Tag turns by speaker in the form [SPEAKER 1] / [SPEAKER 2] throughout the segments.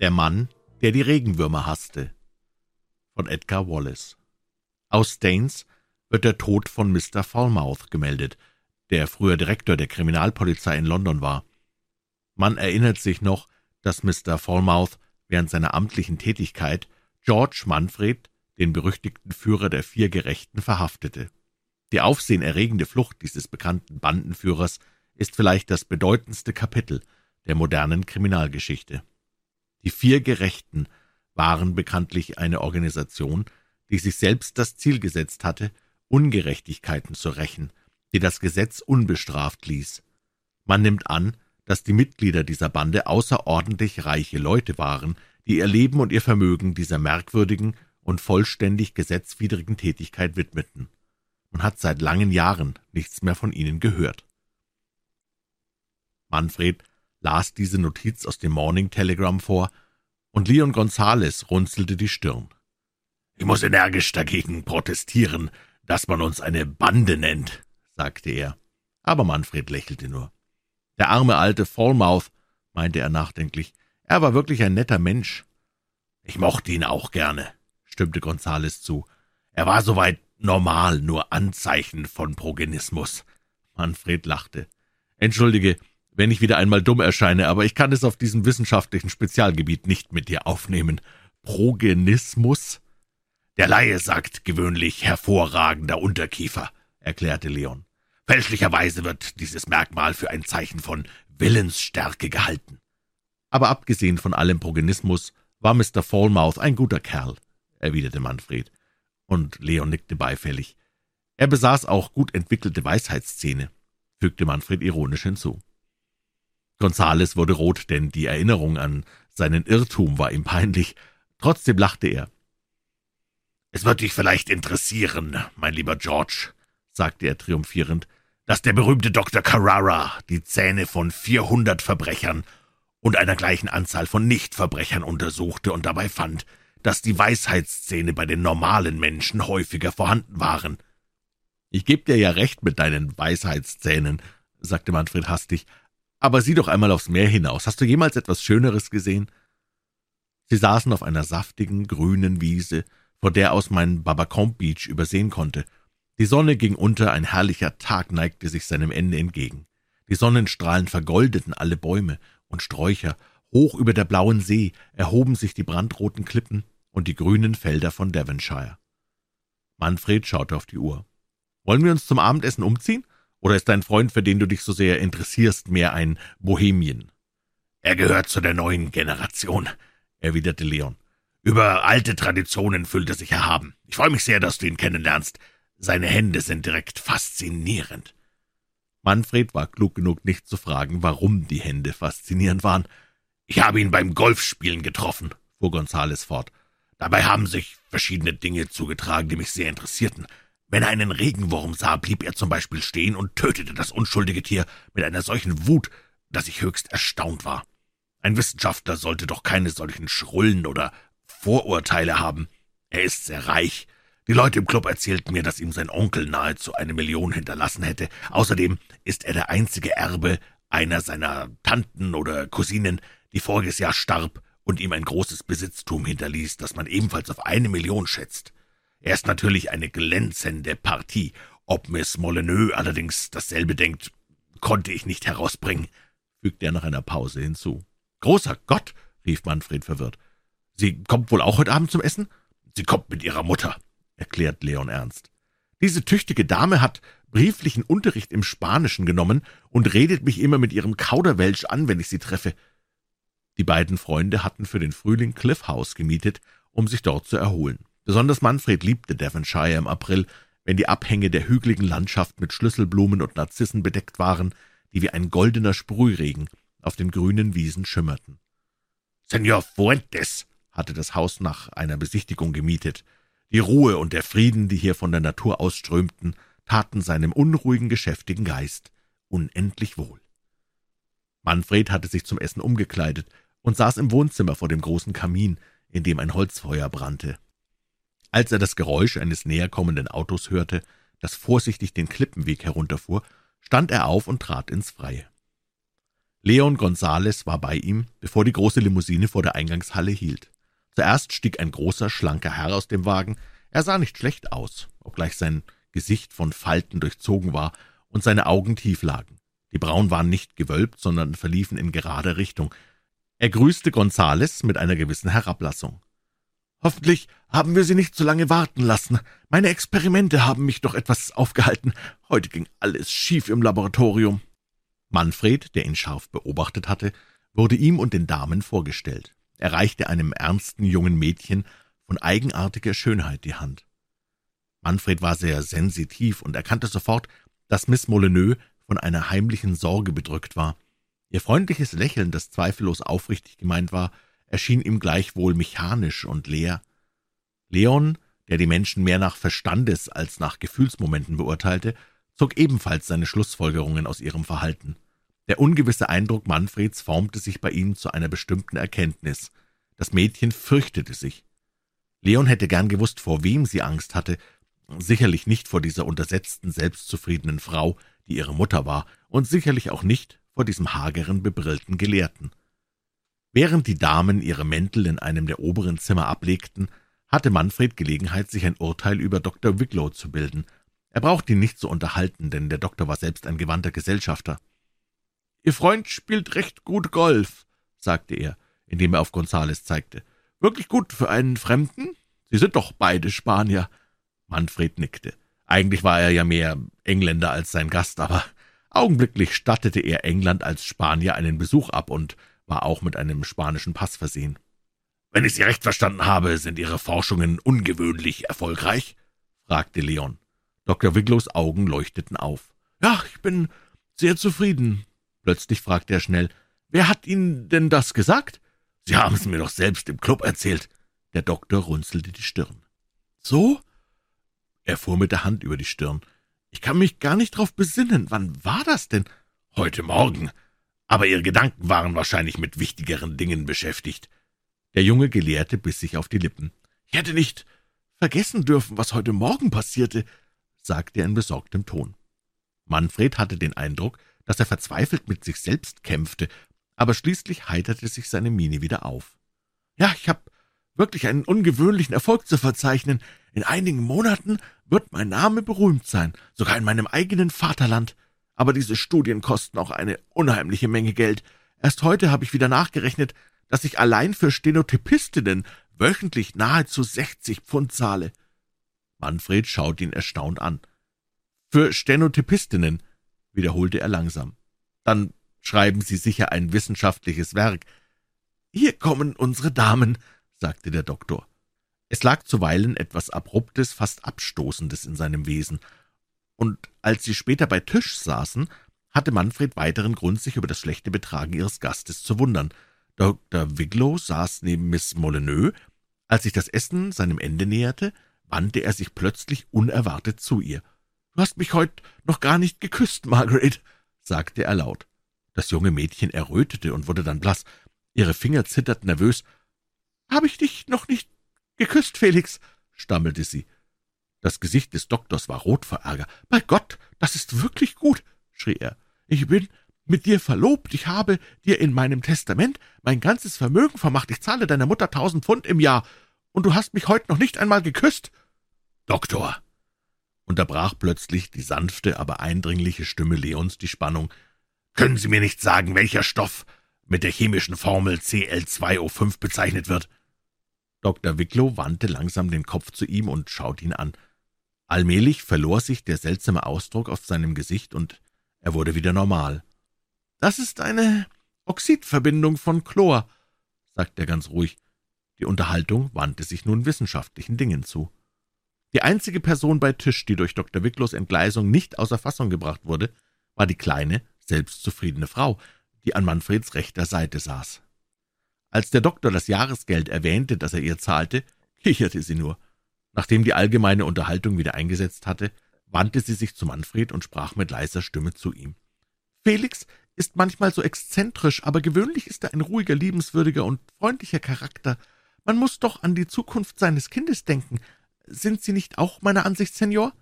[SPEAKER 1] Der Mann, der die Regenwürmer hasste von Edgar Wallace Aus Staines wird der Tod von Mr. Falmouth gemeldet, der früher Direktor der Kriminalpolizei in London war. Man erinnert sich noch, dass Mr. Falmouth während seiner amtlichen Tätigkeit George Manfred, den berüchtigten Führer der vier Gerechten, verhaftete. Die aufsehenerregende Flucht dieses bekannten Bandenführers ist vielleicht das bedeutendste Kapitel der modernen Kriminalgeschichte. Die vier Gerechten waren bekanntlich eine Organisation, die sich selbst das Ziel gesetzt hatte, Ungerechtigkeiten zu rächen, die das Gesetz unbestraft ließ. Man nimmt an, dass die Mitglieder dieser Bande außerordentlich reiche Leute waren, die ihr Leben und ihr Vermögen dieser merkwürdigen und vollständig gesetzwidrigen Tätigkeit widmeten. Man hat seit langen Jahren nichts mehr von ihnen gehört. Manfred las diese Notiz aus dem Morning Telegram vor, und Leon Gonzales runzelte die Stirn. »Ich muss energisch dagegen protestieren, dass man uns eine Bande nennt«, sagte er. Aber Manfred lächelte nur. Der arme alte Falmouth, meinte er nachdenklich, er war wirklich ein netter Mensch. Ich mochte ihn auch gerne, stimmte Gonzales zu. Er war soweit normal, nur Anzeichen von Progenismus. Manfred lachte. Entschuldige, wenn ich wieder einmal dumm erscheine, aber ich kann es auf diesem wissenschaftlichen Spezialgebiet nicht mit dir aufnehmen. Progenismus? Der Laie sagt gewöhnlich hervorragender Unterkiefer, erklärte Leon. Fälschlicherweise wird dieses Merkmal für ein Zeichen von Willensstärke gehalten. Aber abgesehen von allem Progenismus war Mr. Falmouth ein guter Kerl, erwiderte Manfred, und Leon nickte beifällig. Er besaß auch gut entwickelte Weisheitszähne, fügte Manfred ironisch hinzu. Gonzales wurde rot, denn die Erinnerung an seinen Irrtum war ihm peinlich. Trotzdem lachte er. »Es wird dich vielleicht interessieren, mein lieber George«, sagte er triumphierend, »dass der berühmte Dr. Carrara die Zähne von vierhundert Verbrechern und einer gleichen Anzahl von Nichtverbrechern untersuchte und dabei fand, dass die Weisheitszähne bei den normalen Menschen häufiger vorhanden waren.« »Ich geb dir ja recht mit deinen Weisheitszähnen«, sagte Manfred hastig, aber sieh doch einmal aufs Meer hinaus. Hast du jemals etwas Schöneres gesehen? Sie saßen auf einer saftigen, grünen Wiese, vor der aus man Babacombe Beach übersehen konnte. Die Sonne ging unter, ein herrlicher Tag neigte sich seinem Ende entgegen. Die Sonnenstrahlen vergoldeten alle Bäume und Sträucher, hoch über der blauen See erhoben sich die brandroten Klippen und die grünen Felder von Devonshire. Manfred schaute auf die Uhr. Wollen wir uns zum Abendessen umziehen? Oder ist dein Freund, für den du dich so sehr interessierst, mehr ein Bohemien? Er gehört zu der neuen Generation, erwiderte Leon. Über alte Traditionen fühlt er sich erhaben. Ich freue mich sehr, dass du ihn kennenlernst. Seine Hände sind direkt faszinierend. Manfred war klug genug, nicht zu fragen, warum die Hände faszinierend waren. Ich habe ihn beim Golfspielen getroffen, fuhr Gonzales fort. Dabei haben sich verschiedene Dinge zugetragen, die mich sehr interessierten. Wenn er einen Regenwurm sah, blieb er zum Beispiel stehen und tötete das unschuldige Tier mit einer solchen Wut, dass ich höchst erstaunt war. Ein Wissenschaftler sollte doch keine solchen Schrullen oder Vorurteile haben. Er ist sehr reich. Die Leute im Club erzählten mir, dass ihm sein Onkel nahezu eine Million hinterlassen hätte. Außerdem ist er der einzige Erbe einer seiner Tanten oder Cousinen, die voriges Jahr starb und ihm ein großes Besitztum hinterließ, das man ebenfalls auf eine Million schätzt. Er ist natürlich eine glänzende Partie. Ob Miss Molyneux allerdings dasselbe denkt, konnte ich nicht herausbringen, fügte er nach einer Pause hinzu. Großer Gott, rief Manfred verwirrt. Sie kommt wohl auch heute Abend zum Essen? Sie kommt mit ihrer Mutter, erklärt Leon ernst. Diese tüchtige Dame hat brieflichen Unterricht im Spanischen genommen und redet mich immer mit ihrem Kauderwelsch an, wenn ich sie treffe. Die beiden Freunde hatten für den Frühling Cliff House gemietet, um sich dort zu erholen. Besonders Manfred liebte Devonshire im April, wenn die Abhänge der hügeligen Landschaft mit Schlüsselblumen und Narzissen bedeckt waren, die wie ein goldener Sprühregen auf den grünen Wiesen schimmerten. Senor Fuentes hatte das Haus nach einer Besichtigung gemietet. Die Ruhe und der Frieden, die hier von der Natur ausströmten, taten seinem unruhigen, geschäftigen Geist unendlich wohl. Manfred hatte sich zum Essen umgekleidet und saß im Wohnzimmer vor dem großen Kamin, in dem ein Holzfeuer brannte. Als er das Geräusch eines näherkommenden Autos hörte, das vorsichtig den Klippenweg herunterfuhr, stand er auf und trat ins Freie. Leon Gonzales war bei ihm, bevor die große Limousine vor der Eingangshalle hielt. Zuerst stieg ein großer, schlanker Herr aus dem Wagen. Er sah nicht schlecht aus, obgleich sein Gesicht von Falten durchzogen war und seine Augen tief lagen. Die Brauen waren nicht gewölbt, sondern verliefen in gerader Richtung. Er grüßte Gonzales mit einer gewissen Herablassung. »Hoffentlich haben wir Sie nicht zu lange warten lassen. Meine Experimente haben mich doch etwas aufgehalten. Heute ging alles schief im Laboratorium.« Manfred, der ihn scharf beobachtet hatte, wurde ihm und den Damen vorgestellt. Er reichte einem ernsten jungen Mädchen von eigenartiger Schönheit die Hand. Manfred war sehr sensitiv und erkannte sofort, dass Miss Molyneux von einer heimlichen Sorge bedrückt war. Ihr freundliches Lächeln, das zweifellos aufrichtig gemeint war, erschien ihm gleichwohl mechanisch und leer. Leon, der die Menschen mehr nach Verstandes als nach Gefühlsmomenten beurteilte, zog ebenfalls seine Schlussfolgerungen aus ihrem Verhalten. Der ungewisse Eindruck Manfreds formte sich bei ihm zu einer bestimmten Erkenntnis. Das Mädchen fürchtete sich. Leon hätte gern gewusst, vor wem sie Angst hatte, sicherlich nicht vor dieser untersetzten, selbstzufriedenen Frau, die ihre Mutter war, und sicherlich auch nicht vor diesem hageren, bebrillten Gelehrten. Während die Damen ihre Mäntel in einem der oberen Zimmer ablegten, hatte Manfred Gelegenheit, sich ein Urteil über Dr. Wicklow zu bilden. Er brauchte ihn nicht zu unterhalten, denn der Doktor war selbst ein gewandter Gesellschafter. »Ihr Freund spielt recht gut Golf«, sagte er, indem er auf Gonzales zeigte. »Wirklich gut für einen Fremden? Sie sind doch beide Spanier.« Manfred nickte. Eigentlich war er ja mehr Engländer als sein Gast, aber augenblicklich stattete er England als Spanier einen Besuch ab und war auch mit einem spanischen Pass versehen. »Wenn ich Sie recht verstanden habe, sind Ihre Forschungen ungewöhnlich erfolgreich?« fragte Leon. Dr. Wiglows Augen leuchteten auf. »Ja, ich bin sehr zufrieden.« Plötzlich fragte er schnell, »Wer hat Ihnen denn das gesagt?« »Sie haben es mir doch selbst im Club erzählt.« Der Doktor runzelte die Stirn. »So?« Er fuhr mit der Hand über die Stirn. »Ich kann mich gar nicht drauf besinnen. Wann war das denn?« »Heute Morgen. Aber Ihre Gedanken waren wahrscheinlich mit wichtigeren Dingen beschäftigt.« Der junge Gelehrte biss sich auf die Lippen. »Ich hätte nicht vergessen dürfen, was heute Morgen passierte sagte er in besorgtem Ton. Manfred hatte den Eindruck, dass er verzweifelt mit sich selbst kämpfte, aber schließlich heiterte sich seine Miene wieder auf. »Ja, ich habe wirklich einen ungewöhnlichen Erfolg zu verzeichnen. In einigen Monaten wird mein Name berühmt sein, sogar in meinem eigenen Vaterland. Aber diese Studien kosten auch eine unheimliche Menge Geld. Erst heute habe ich wieder nachgerechnet, dass ich allein für Stenotypistinnen wöchentlich nahezu sechzig Pfund zahle. Manfred schaut ihn erstaunt an. Für Stenotypistinnen, wiederholte er langsam. Dann schreiben Sie sicher ein wissenschaftliches Werk. Hier kommen unsere Damen, sagte der Doktor. Es lag zuweilen etwas Abruptes, fast Abstoßendes in seinem Wesen, und als sie später bei Tisch saßen, hatte Manfred weiteren Grund, sich über das schlechte Betragen ihres Gastes zu wundern. Dr. Wiglow saß neben Miss Molyneux. Als sich das Essen seinem Ende näherte, wandte er sich plötzlich unerwartet zu ihr. »Du hast mich heut noch gar nicht geküsst, Margaret«, sagte er laut. Das junge Mädchen errötete und wurde dann blass. Ihre Finger zitterten nervös. »Habe ich dich noch nicht geküsst, Felix?« stammelte sie. Das Gesicht des Doktors war rot vor Ärger. »Bei Gott, das ist wirklich gut«, schrie er. »Ich bin mit dir verlobt. Ich habe dir in meinem Testament mein ganzes Vermögen vermacht. Ich zahle deiner Mutter tausend Pfund im Jahr. Und du hast mich heute noch nicht einmal geküsst.« »Doktor«, unterbrach plötzlich die sanfte, aber eindringliche Stimme Leons die Spannung, »können Sie mir nicht sagen, welcher Stoff mit der chemischen Formel Cl2O5 bezeichnet wird?« Dr. Wicklow wandte langsam den Kopf zu ihm und schaute ihn an. Allmählich verlor sich der seltsame Ausdruck auf seinem Gesicht, und er wurde wieder normal. »Das ist eine Oxidverbindung von Chlor«, sagte er ganz ruhig. Die Unterhaltung wandte sich nun wissenschaftlichen Dingen zu. Die einzige Person bei Tisch, die durch Dr. Wicklows Entgleisung nicht außer Fassung gebracht wurde, war die kleine, selbstzufriedene Frau, die an Manfreds rechter Seite saß. Als der Doktor das Jahresgeld erwähnte, das er ihr zahlte, kicherte sie nur. Nachdem die allgemeine Unterhaltung wieder eingesetzt hatte, wandte sie sich zu Manfred und sprach mit leiser Stimme zu ihm. »Felix ist manchmal so exzentrisch, aber gewöhnlich ist er ein ruhiger, liebenswürdiger und freundlicher Charakter. Man muss doch an die Zukunft seines Kindes denken. Sind Sie nicht auch meiner Ansicht, Senor?«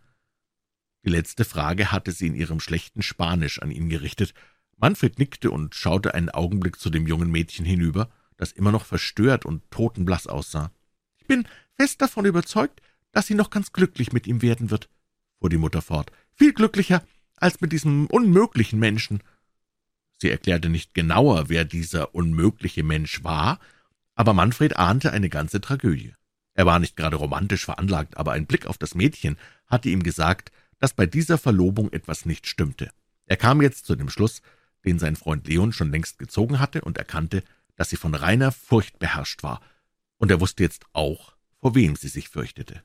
[SPEAKER 1] Die letzte Frage hatte sie in ihrem schlechten Spanisch an ihn gerichtet. Manfred nickte und schaute einen Augenblick zu dem jungen Mädchen hinüber, das immer noch verstört und totenblass aussah. »Ich bin fest davon überzeugt, dass sie noch ganz glücklich mit ihm werden wird«, fuhr die Mutter fort. »Viel glücklicher als mit diesem unmöglichen Menschen.« Sie erklärte nicht genauer, wer dieser unmögliche Mensch war, aber Manfred ahnte eine ganze Tragödie. Er war nicht gerade romantisch veranlagt, aber ein Blick auf das Mädchen hatte ihm gesagt, dass bei dieser Verlobung etwas nicht stimmte. Er kam jetzt zu dem Schluss, den sein Freund Leon schon längst gezogen hatte, und erkannte, dass sie von reiner Furcht beherrscht war, und er wusste jetzt auch, vor wem sie sich fürchtete.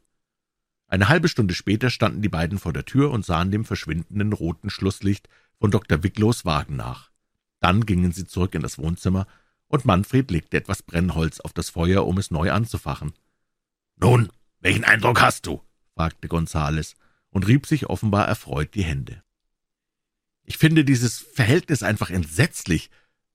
[SPEAKER 1] Eine halbe Stunde später standen die beiden vor der Tür und sahen dem verschwindenden roten Schlusslicht von Dr. Wicklows Wagen nach. Dann gingen sie zurück in das Wohnzimmer, und Manfred legte etwas Brennholz auf das Feuer, um es neu anzufachen. »Nun, welchen Eindruck hast du?« fragte Gonzales und rieb sich offenbar erfreut die Hände. »Ich finde dieses Verhältnis einfach entsetzlich«,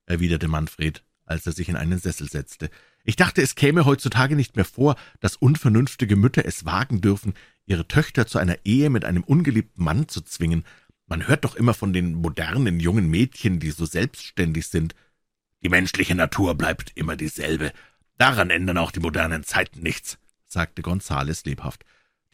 [SPEAKER 1] erwiderte Manfred, als er sich in einen Sessel setzte. »Ich dachte, es käme heutzutage nicht mehr vor, dass unvernünftige Mütter es wagen dürfen, ihre Töchter zu einer Ehe mit einem ungeliebten Mann zu zwingen, man hört doch immer von den modernen jungen Mädchen, die so selbstständig sind. Die menschliche Natur bleibt immer dieselbe. Daran ändern auch die modernen Zeiten nichts, sagte Gonzales lebhaft.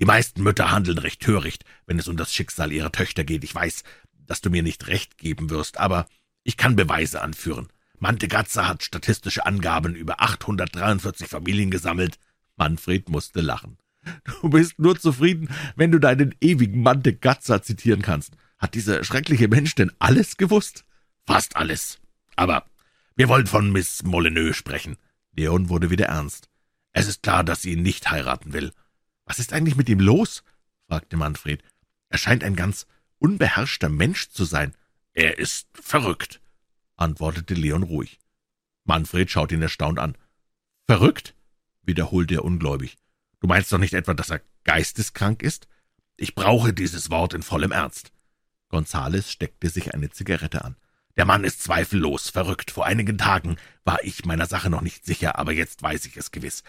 [SPEAKER 1] Die meisten Mütter handeln recht töricht, wenn es um das Schicksal ihrer Töchter geht. Ich weiß, dass du mir nicht recht geben wirst, aber ich kann Beweise anführen. Mantegazza hat statistische Angaben über 843 Familien gesammelt. Manfred musste lachen. Du bist nur zufrieden, wenn du deinen ewigen Mantegazza zitieren kannst. Hat dieser schreckliche Mensch denn alles gewusst? Fast alles. Aber wir wollen von Miss Molyneux sprechen. Leon wurde wieder ernst. Es ist klar, dass sie ihn nicht heiraten will. Was ist eigentlich mit ihm los? fragte Manfred. Er scheint ein ganz unbeherrschter Mensch zu sein. Er ist verrückt, antwortete Leon ruhig. Manfred schaute ihn erstaunt an. Verrückt? wiederholte er ungläubig. Du meinst doch nicht etwa, dass er geisteskrank ist? Ich brauche dieses Wort in vollem Ernst. Gonzales steckte sich eine Zigarette an. Der Mann ist zweifellos verrückt. Vor einigen Tagen war ich meiner Sache noch nicht sicher, aber jetzt weiß ich es gewiss.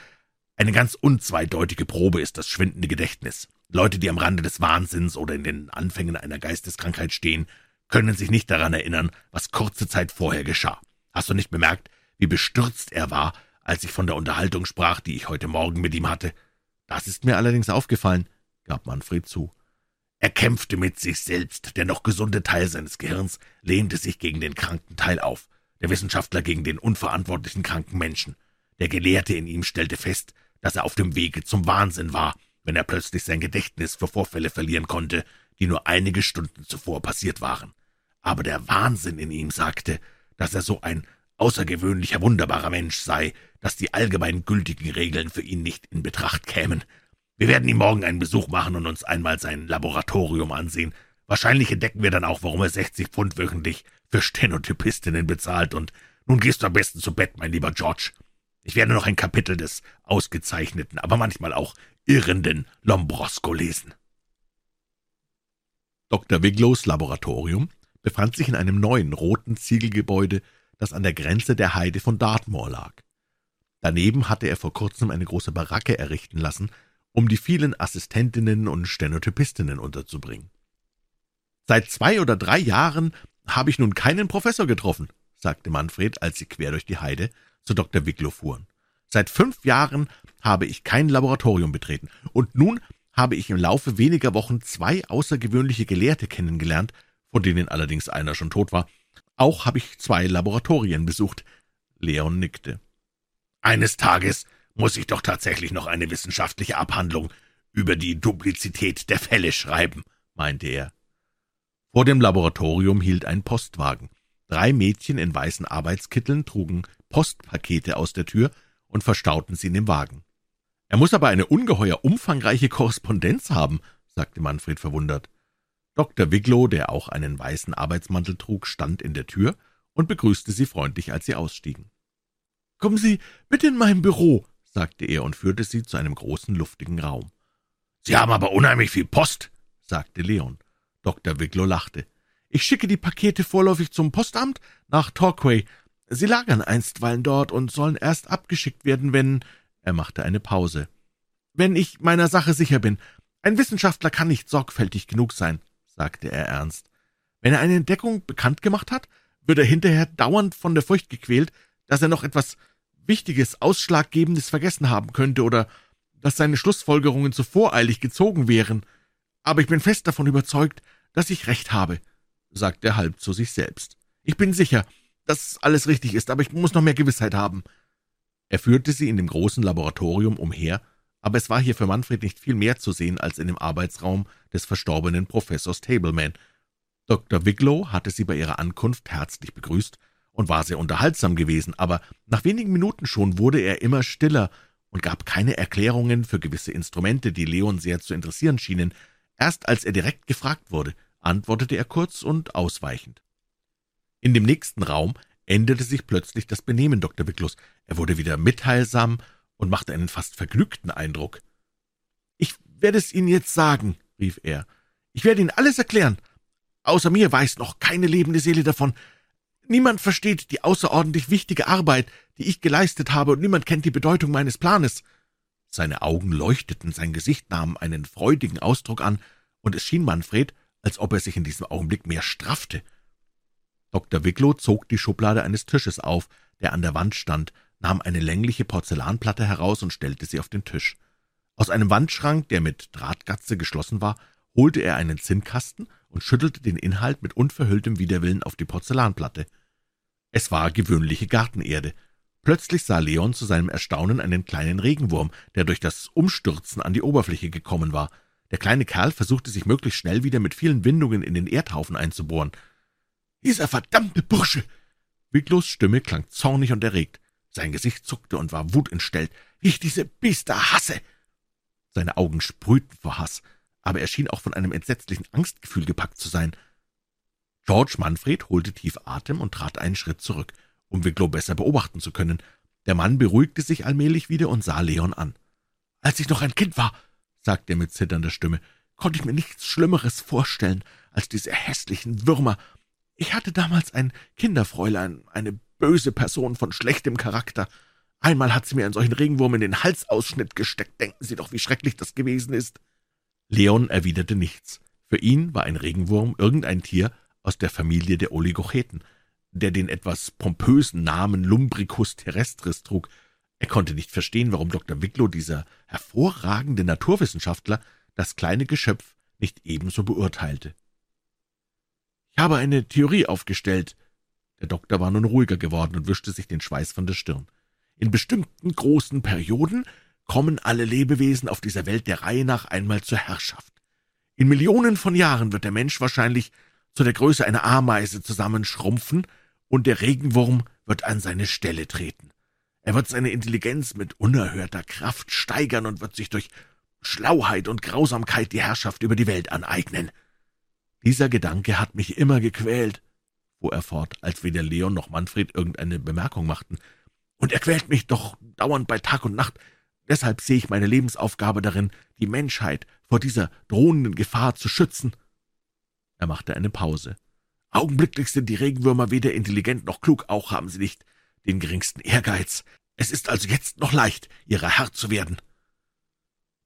[SPEAKER 1] Eine ganz unzweideutige Probe ist das schwindende Gedächtnis. Leute, die am Rande des Wahnsinns oder in den Anfängen einer Geisteskrankheit stehen, können sich nicht daran erinnern, was kurze Zeit vorher geschah. Hast du nicht bemerkt, wie bestürzt er war, als ich von der Unterhaltung sprach, die ich heute Morgen mit ihm hatte? Das ist mir allerdings aufgefallen, gab Manfred zu. Er kämpfte mit sich selbst, der noch gesunde Teil seines Gehirns lehnte sich gegen den kranken Teil auf, der Wissenschaftler gegen den unverantwortlichen kranken Menschen. Der Gelehrte in ihm stellte fest, dass er auf dem Wege zum Wahnsinn war, wenn er plötzlich sein Gedächtnis für Vorfälle verlieren konnte, die nur einige Stunden zuvor passiert waren. Aber der Wahnsinn in ihm sagte, dass er so ein außergewöhnlicher, wunderbarer Mensch sei, dass die allgemein gültigen Regeln für ihn nicht in Betracht kämen, wir werden ihm morgen einen Besuch machen und uns einmal sein Laboratorium ansehen. Wahrscheinlich entdecken wir dann auch, warum er 60 Pfund wöchentlich für Stenotypistinnen bezahlt. Und nun gehst du am besten zu Bett, mein lieber George. Ich werde noch ein Kapitel des ausgezeichneten, aber manchmal auch irrenden Lombrosko lesen. Dr. Wiglows Laboratorium befand sich in einem neuen roten Ziegelgebäude, das an der Grenze der Heide von Dartmoor lag. Daneben hatte er vor kurzem eine große Baracke errichten lassen, um die vielen Assistentinnen und Stenotypistinnen unterzubringen. Seit zwei oder drei Jahren habe ich nun keinen Professor getroffen, sagte Manfred, als sie quer durch die Heide zu Dr. Wicklow fuhren. Seit fünf Jahren habe ich kein Laboratorium betreten, und nun habe ich im Laufe weniger Wochen zwei außergewöhnliche Gelehrte kennengelernt, von denen allerdings einer schon tot war. Auch habe ich zwei Laboratorien besucht. Leon nickte. Eines Tages muss ich doch tatsächlich noch eine wissenschaftliche Abhandlung über die Duplizität der Fälle schreiben, meinte er. Vor dem Laboratorium hielt ein Postwagen. Drei Mädchen in weißen Arbeitskitteln trugen Postpakete aus der Tür und verstauten sie in dem Wagen. Er muss aber eine ungeheuer umfangreiche Korrespondenz haben, sagte Manfred verwundert. Dr. Wiglow, der auch einen weißen Arbeitsmantel trug, stand in der Tür und begrüßte sie freundlich, als sie ausstiegen. Kommen Sie bitte in mein Büro, sagte er und führte sie zu einem großen, luftigen Raum. »Sie haben aber unheimlich viel Post«, sagte Leon. Dr. Wicklow lachte. »Ich schicke die Pakete vorläufig zum Postamt nach Torquay. Sie lagern einstweilen dort und sollen erst abgeschickt werden, wenn…« Er machte eine Pause. »Wenn ich meiner Sache sicher bin. Ein Wissenschaftler kann nicht sorgfältig genug sein«, sagte er ernst. »Wenn er eine Entdeckung bekannt gemacht hat, wird er hinterher dauernd von der Furcht gequält, dass er noch etwas Wichtiges, Ausschlaggebendes vergessen haben könnte oder dass seine Schlussfolgerungen zu voreilig gezogen wären. Aber ich bin fest davon überzeugt, dass ich recht habe, sagte er halb zu sich selbst. Ich bin sicher, dass alles richtig ist, aber ich muss noch mehr Gewissheit haben. Er führte sie in dem großen Laboratorium umher, aber es war hier für Manfred nicht viel mehr zu sehen als in dem Arbeitsraum des verstorbenen Professors Tableman. Dr. Wicklow hatte sie bei ihrer Ankunft herzlich begrüßt und war sehr unterhaltsam gewesen, aber nach wenigen Minuten schon wurde er immer stiller und gab keine Erklärungen für gewisse Instrumente, die Leon sehr zu interessieren schienen. Erst als er direkt gefragt wurde, antwortete er kurz und ausweichend. In dem nächsten Raum änderte sich plötzlich das Benehmen Dr. Wicklows. Er wurde wieder mitteilsam und machte einen fast vergnügten Eindruck. »Ich werde es Ihnen jetzt sagen«, rief er. »Ich werde Ihnen alles erklären. Außer mir weiß noch keine lebende Seele davon. Niemand versteht die außerordentlich wichtige Arbeit, die ich geleistet habe, und niemand kennt die Bedeutung meines Planes.« Seine Augen leuchteten, sein Gesicht nahm einen freudigen Ausdruck an, und es schien Manfred, als ob er sich in diesem Augenblick mehr straffte. Dr. Wicklow zog die Schublade eines Tisches auf, der an der Wand stand, nahm eine längliche Porzellanplatte heraus und stellte sie auf den Tisch. Aus einem Wandschrank, der mit Drahtgatze geschlossen war, holte er einen Zinnkasten und schüttelte den Inhalt mit unverhülltem Widerwillen auf die Porzellanplatte. Es war gewöhnliche Gartenerde. Plötzlich sah Leon zu seinem Erstaunen einen kleinen Regenwurm, der durch das Umstürzen an die Oberfläche gekommen war. Der kleine Kerl versuchte sich möglichst schnell wieder mit vielen Windungen in den Erdhaufen einzubohren. »Dieser verdammte Bursche!« Wicklows Stimme klang zornig und erregt. Sein Gesicht zuckte und war wutentstellt. »Wie ich diese Biester hasse!« Seine Augen sprühten vor Hass aber er schien auch von einem entsetzlichen Angstgefühl gepackt zu sein. George Manfred holte tief Atem und trat einen Schritt zurück, um Wicklow besser beobachten zu können. Der Mann beruhigte sich allmählich wieder und sah Leon an. »Als ich noch ein Kind war«, sagte er mit zitternder Stimme, »konnte ich mir nichts Schlimmeres vorstellen als diese hässlichen Würmer. Ich hatte damals ein Kinderfräulein, eine böse Person von schlechtem Charakter. Einmal hat sie mir einen solchen Regenwurm in den Halsausschnitt gesteckt. Denken Sie doch, wie schrecklich das gewesen ist.« Leon erwiderte nichts. Für ihn war ein Regenwurm irgendein Tier aus der Familie der Oligocheten, der den etwas pompösen Namen Lumbricus terrestris trug. Er konnte nicht verstehen, warum Dr. Wicklow, dieser hervorragende Naturwissenschaftler, das kleine Geschöpf nicht ebenso beurteilte. »Ich habe eine Theorie aufgestellt.« Der Doktor war nun ruhiger geworden und wischte sich den Schweiß von der Stirn. »In bestimmten großen Perioden kommen alle Lebewesen auf dieser Welt der Reihe nach einmal zur Herrschaft. In Millionen von Jahren wird der Mensch wahrscheinlich zu der Größe einer Ameise zusammenschrumpfen, und der Regenwurm wird an seine Stelle treten. Er wird seine Intelligenz mit unerhörter Kraft steigern und wird sich durch Schlauheit und Grausamkeit die Herrschaft über die Welt aneignen. Dieser Gedanke hat mich immer gequält, fuhr er fort, als weder Leon noch Manfred irgendeine Bemerkung machten, und er quält mich doch dauernd bei Tag und Nacht, Deshalb sehe ich meine Lebensaufgabe darin, die Menschheit vor dieser drohenden Gefahr zu schützen. Er machte eine Pause. Augenblicklich sind die Regenwürmer weder intelligent noch klug, auch haben sie nicht den geringsten Ehrgeiz. Es ist also jetzt noch leicht, ihrer Herr zu werden.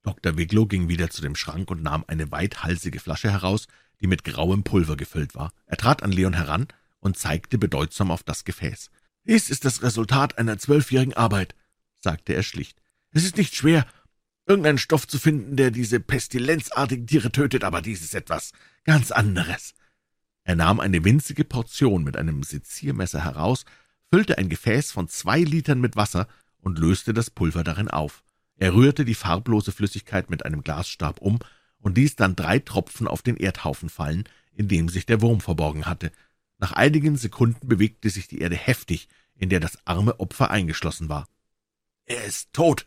[SPEAKER 1] Dr. Wiglow ging wieder zu dem Schrank und nahm eine weithalsige Flasche heraus, die mit grauem Pulver gefüllt war. Er trat an Leon heran und zeigte bedeutsam auf das Gefäß. Dies ist das Resultat einer zwölfjährigen Arbeit, sagte er schlicht. Es ist nicht schwer, irgendeinen Stoff zu finden, der diese pestilenzartigen Tiere tötet, aber dies ist etwas ganz anderes. Er nahm eine winzige Portion mit einem Seziermesser heraus, füllte ein Gefäß von zwei Litern mit Wasser und löste das Pulver darin auf. Er rührte die farblose Flüssigkeit mit einem Glasstab um und ließ dann drei Tropfen auf den Erdhaufen fallen, in dem sich der Wurm verborgen hatte. Nach einigen Sekunden bewegte sich die Erde heftig, in der das arme Opfer eingeschlossen war. »Er ist tot«,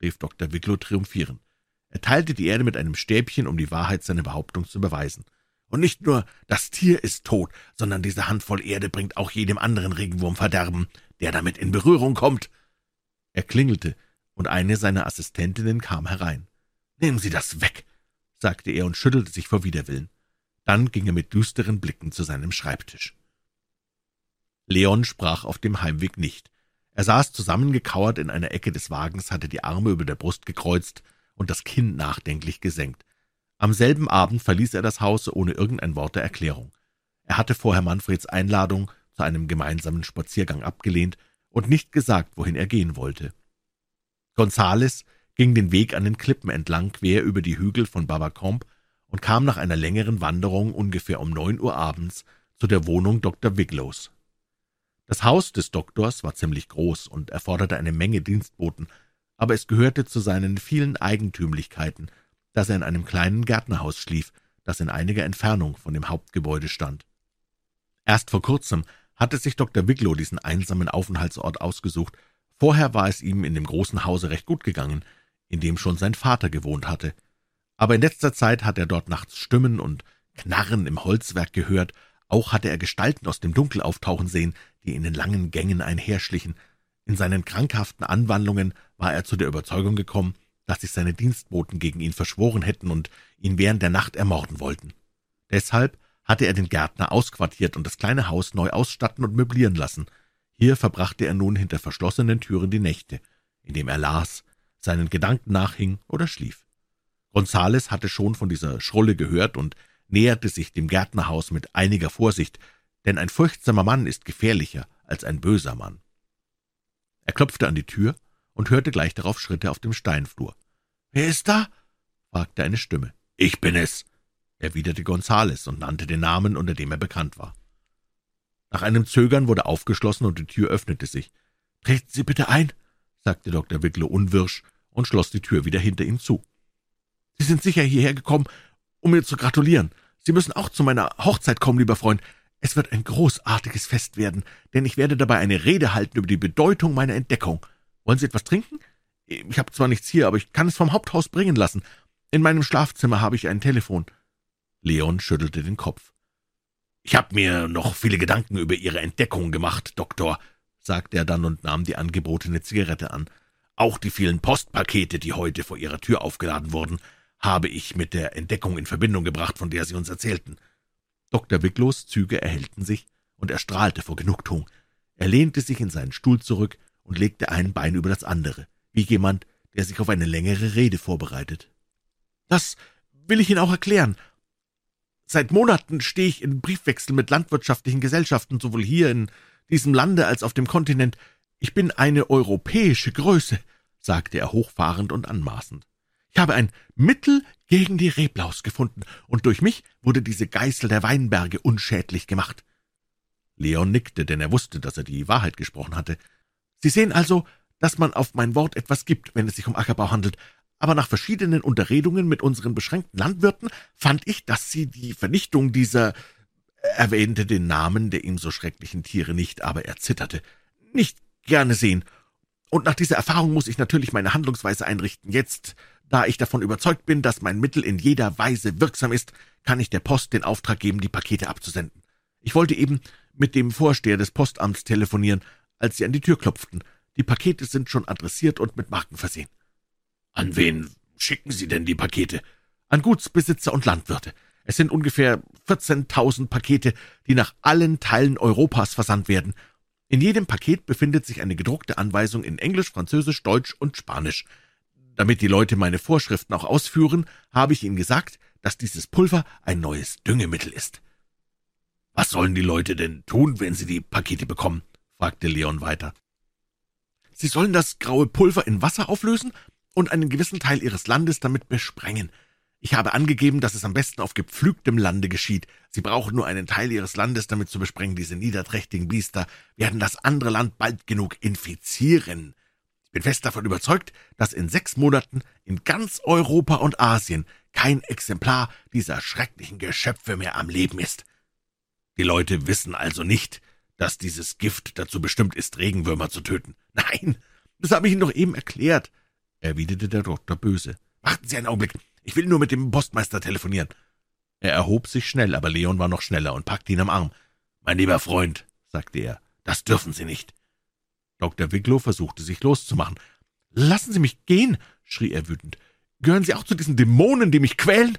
[SPEAKER 1] rief Dr. Wicklow triumphierend. Er teilte die Erde mit einem Stäbchen, um die Wahrheit seiner Behauptung zu beweisen. Und nicht nur das Tier ist tot, sondern diese Handvoll Erde bringt auch jedem anderen Regenwurm Verderben, der damit in Berührung kommt. Er klingelte, und eine seiner Assistentinnen kam herein. Nehmen Sie das weg, sagte er und schüttelte sich vor Widerwillen. Dann ging er mit düsteren Blicken zu seinem Schreibtisch. Leon sprach auf dem Heimweg nicht. Er saß zusammengekauert in einer Ecke des Wagens, hatte die Arme über der Brust gekreuzt und das Kinn nachdenklich gesenkt. Am selben Abend verließ er das Haus ohne irgendein Wort der Erklärung. Er hatte vorher Manfreds Einladung zu einem gemeinsamen Spaziergang abgelehnt und nicht gesagt, wohin er gehen wollte. Gonzales ging den Weg an den Klippen entlang quer über die Hügel von Babacombe und kam nach einer längeren Wanderung ungefähr um neun Uhr abends zu der Wohnung Dr. Wiglows. Das Haus des Doktors war ziemlich groß und erforderte eine Menge Dienstboten, aber es gehörte zu seinen vielen Eigentümlichkeiten, dass er in einem kleinen Gärtnerhaus schlief, das in einiger Entfernung von dem Hauptgebäude stand. Erst vor kurzem hatte sich Dr. Wiglow diesen einsamen Aufenthaltsort ausgesucht, vorher war es ihm in dem großen Hause recht gut gegangen, in dem schon sein Vater gewohnt hatte, aber in letzter Zeit hat er dort nachts Stimmen und Knarren im Holzwerk gehört, auch hatte er Gestalten aus dem Dunkel auftauchen sehen, die in den langen Gängen einherschlichen. In seinen krankhaften Anwandlungen war er zu der Überzeugung gekommen, dass sich seine Dienstboten gegen ihn verschworen hätten und ihn während der Nacht ermorden wollten. Deshalb hatte er den Gärtner ausquartiert und das kleine Haus neu ausstatten und möblieren lassen. Hier verbrachte er nun hinter verschlossenen Türen die Nächte, indem er las, seinen Gedanken nachhing oder schlief. Gonzales hatte schon von dieser Schrulle gehört und näherte sich dem Gärtnerhaus mit einiger Vorsicht, denn ein furchtsamer Mann ist gefährlicher als ein böser Mann. Er klopfte an die Tür und hörte gleich darauf Schritte auf dem Steinflur. »Wer ist da?« fragte eine Stimme. »Ich bin es«, erwiderte Gonzales und nannte den Namen, unter dem er bekannt war. Nach einem Zögern wurde aufgeschlossen und die Tür öffnete sich. »Treten Sie bitte ein«, sagte Dr. Wicklow unwirsch und schloss die Tür wieder hinter ihm zu. »Sie sind sicher hierher gekommen, um mir zu gratulieren. Sie müssen auch zu meiner Hochzeit kommen, lieber Freund. Es wird ein großartiges Fest werden, denn ich werde dabei eine Rede halten über die Bedeutung meiner Entdeckung. Wollen Sie etwas trinken? Ich habe zwar nichts hier, aber ich kann es vom Haupthaus bringen lassen. In meinem Schlafzimmer habe ich ein Telefon. Leon schüttelte den Kopf. Ich habe mir noch viele Gedanken über Ihre Entdeckung gemacht, Doktor, sagte er dann und nahm die angebotene Zigarette an. Auch die vielen Postpakete, die heute vor Ihrer Tür aufgeladen wurden, habe ich mit der Entdeckung in Verbindung gebracht, von der Sie uns erzählten. Dr. Wicklows Züge erhellten sich, und er strahlte vor Genugtuung. Er lehnte sich in seinen Stuhl zurück und legte ein Bein über das andere, wie jemand, der sich auf eine längere Rede vorbereitet. »Das will ich Ihnen auch erklären. Seit Monaten stehe ich in Briefwechsel mit landwirtschaftlichen Gesellschaften, sowohl hier in diesem Lande als auf dem Kontinent. Ich bin eine europäische Größe«, sagte er hochfahrend und anmaßend. Ich habe ein Mittel gegen die Reblaus gefunden, und durch mich wurde diese Geißel der Weinberge unschädlich gemacht. Leon nickte, denn er wusste, dass er die Wahrheit gesprochen hatte. Sie sehen also, dass man auf mein Wort etwas gibt, wenn es sich um Ackerbau handelt, aber nach verschiedenen Unterredungen mit unseren beschränkten Landwirten fand ich, dass sie die Vernichtung dieser er erwähnte den Namen der ihm so schrecklichen Tiere nicht, aber er zitterte, nicht gerne sehen. Und nach dieser Erfahrung muss ich natürlich meine Handlungsweise einrichten. Jetzt da ich davon überzeugt bin, dass mein Mittel in jeder Weise wirksam ist, kann ich der Post den Auftrag geben, die Pakete abzusenden. Ich wollte eben mit dem Vorsteher des Postamts telefonieren, als Sie an die Tür klopften. Die Pakete sind schon adressiert und mit Marken versehen. An wen schicken Sie denn die Pakete? An Gutsbesitzer und Landwirte. Es sind ungefähr 14.000 Pakete, die nach allen Teilen Europas versandt werden. In jedem Paket befindet sich eine gedruckte Anweisung in Englisch, Französisch, Deutsch und Spanisch. Damit die Leute meine Vorschriften auch ausführen, habe ich ihnen gesagt, dass dieses Pulver ein neues Düngemittel ist. Was sollen die Leute denn tun, wenn sie die Pakete bekommen? fragte Leon weiter. Sie sollen das graue Pulver in Wasser auflösen und einen gewissen Teil ihres Landes damit besprengen. Ich habe angegeben, dass es am besten auf gepflügtem Lande geschieht. Sie brauchen nur einen Teil ihres Landes damit zu besprengen. Diese niederträchtigen Biester werden das andere Land bald genug infizieren. Ich bin fest davon überzeugt, dass in sechs Monaten in ganz Europa und Asien kein Exemplar dieser schrecklichen Geschöpfe mehr am Leben ist. Die Leute wissen also nicht, dass dieses Gift dazu bestimmt ist, Regenwürmer zu töten. Nein, das habe ich Ihnen doch eben erklärt, erwiderte der Doktor böse. Warten Sie einen Augenblick, ich will nur mit dem Postmeister telefonieren. Er erhob sich schnell, aber Leon war noch schneller und packte ihn am Arm. Mein lieber Freund, sagte er, das dürfen Sie nicht. Dr. Wicklow versuchte sich loszumachen. Lassen Sie mich gehen, schrie er wütend. Gehören Sie auch zu diesen Dämonen, die mich quälen?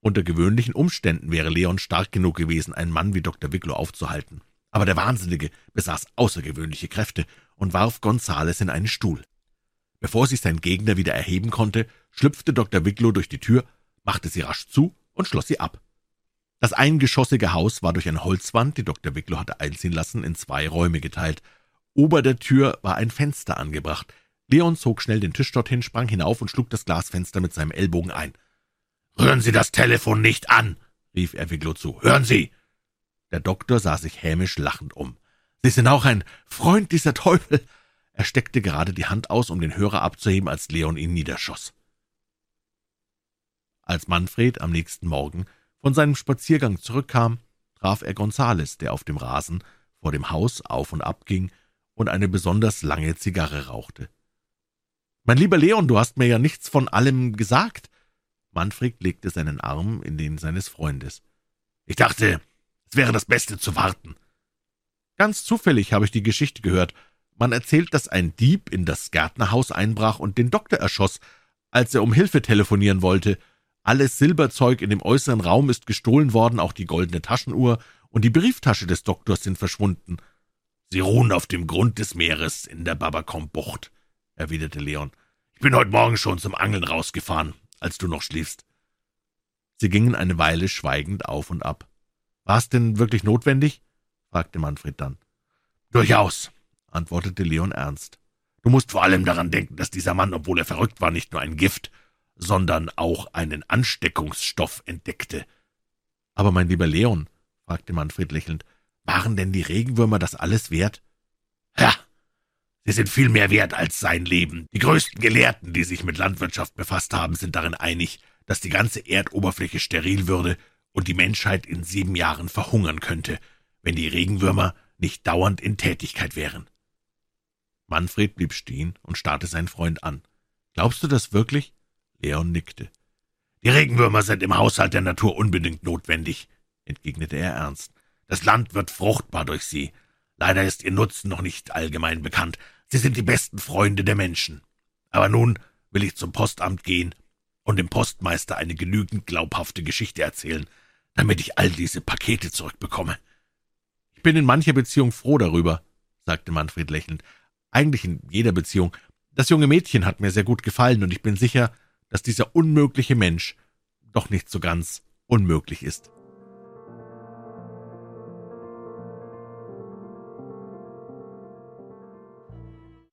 [SPEAKER 1] Unter gewöhnlichen Umständen wäre Leon stark genug gewesen, einen Mann wie Dr. Wicklow aufzuhalten. Aber der Wahnsinnige besaß außergewöhnliche Kräfte und warf Gonzales in einen Stuhl. Bevor sich sein Gegner wieder erheben konnte, schlüpfte Dr. Wicklow durch die Tür, machte sie rasch zu und schloss sie ab. Das eingeschossige Haus war durch eine Holzwand, die Dr. Wicklow hatte einziehen lassen, in zwei Räume geteilt. Ober der Tür war ein Fenster angebracht. Leon zog schnell den Tisch dorthin, sprang hinauf und schlug das Glasfenster mit seinem Ellbogen ein. »Rühren Sie das Telefon nicht an!« rief er Wicklow zu. »Hören Sie!« Der Doktor sah sich hämisch lachend um. »Sie sind auch ein Freund dieser Teufel!« Er steckte gerade die Hand aus, um den Hörer abzuheben, als Leon ihn niederschoss. Als Manfred am nächsten Morgen von seinem Spaziergang zurückkam, traf er Gonzales, der auf dem Rasen vor dem Haus auf und ab ging und eine besonders lange Zigarre rauchte. »Mein lieber Leon, du hast mir ja nichts von allem gesagt.« Manfred legte seinen Arm in den seines Freundes. »Ich dachte, es wäre das Beste zu warten.« »Ganz zufällig habe ich die Geschichte gehört. Man erzählt, dass ein Dieb in das Gärtnerhaus einbrach und den Doktor erschoss, als er um Hilfe telefonieren wollte. Alles Silberzeug in dem äußeren Raum ist gestohlen worden, auch die goldene Taschenuhr und die Brieftasche des Doktors sind verschwunden. Sie ruhen auf dem Grund des Meeres in der Babakom-Bucht, erwiderte Leon. Ich bin heute Morgen schon zum Angeln rausgefahren, als du noch schliefst. Sie gingen eine Weile schweigend auf und ab. War es denn wirklich notwendig? fragte Manfred dann. Durchaus, antwortete Leon ernst. Du musst vor allem daran denken, dass dieser Mann, obwohl er verrückt war, nicht nur ein Gift, sondern auch einen Ansteckungsstoff entdeckte. Aber mein lieber Leon, fragte Manfred lächelnd, waren denn die Regenwürmer das alles wert? Ja, sie sind viel mehr wert als sein Leben. Die größten Gelehrten, die sich mit Landwirtschaft befasst haben, sind darin einig, dass die ganze Erdoberfläche steril würde und die Menschheit in sieben Jahren verhungern könnte, wenn die Regenwürmer nicht dauernd in Tätigkeit wären. Manfred blieb stehen und starrte seinen Freund an. Glaubst du das wirklich? Leon nickte. Die Regenwürmer sind im Haushalt der Natur unbedingt notwendig, entgegnete er ernst. Das Land wird fruchtbar durch sie. Leider ist ihr Nutzen noch nicht allgemein bekannt. Sie sind die besten Freunde der Menschen. Aber nun will ich zum Postamt gehen und dem Postmeister eine genügend glaubhafte Geschichte erzählen, damit ich all diese Pakete zurückbekomme. Ich bin in mancher Beziehung froh darüber, sagte Manfred lächelnd. Eigentlich in jeder Beziehung. Das junge Mädchen hat mir sehr gut gefallen, und ich bin sicher, dass dieser unmögliche Mensch doch nicht so ganz unmöglich ist.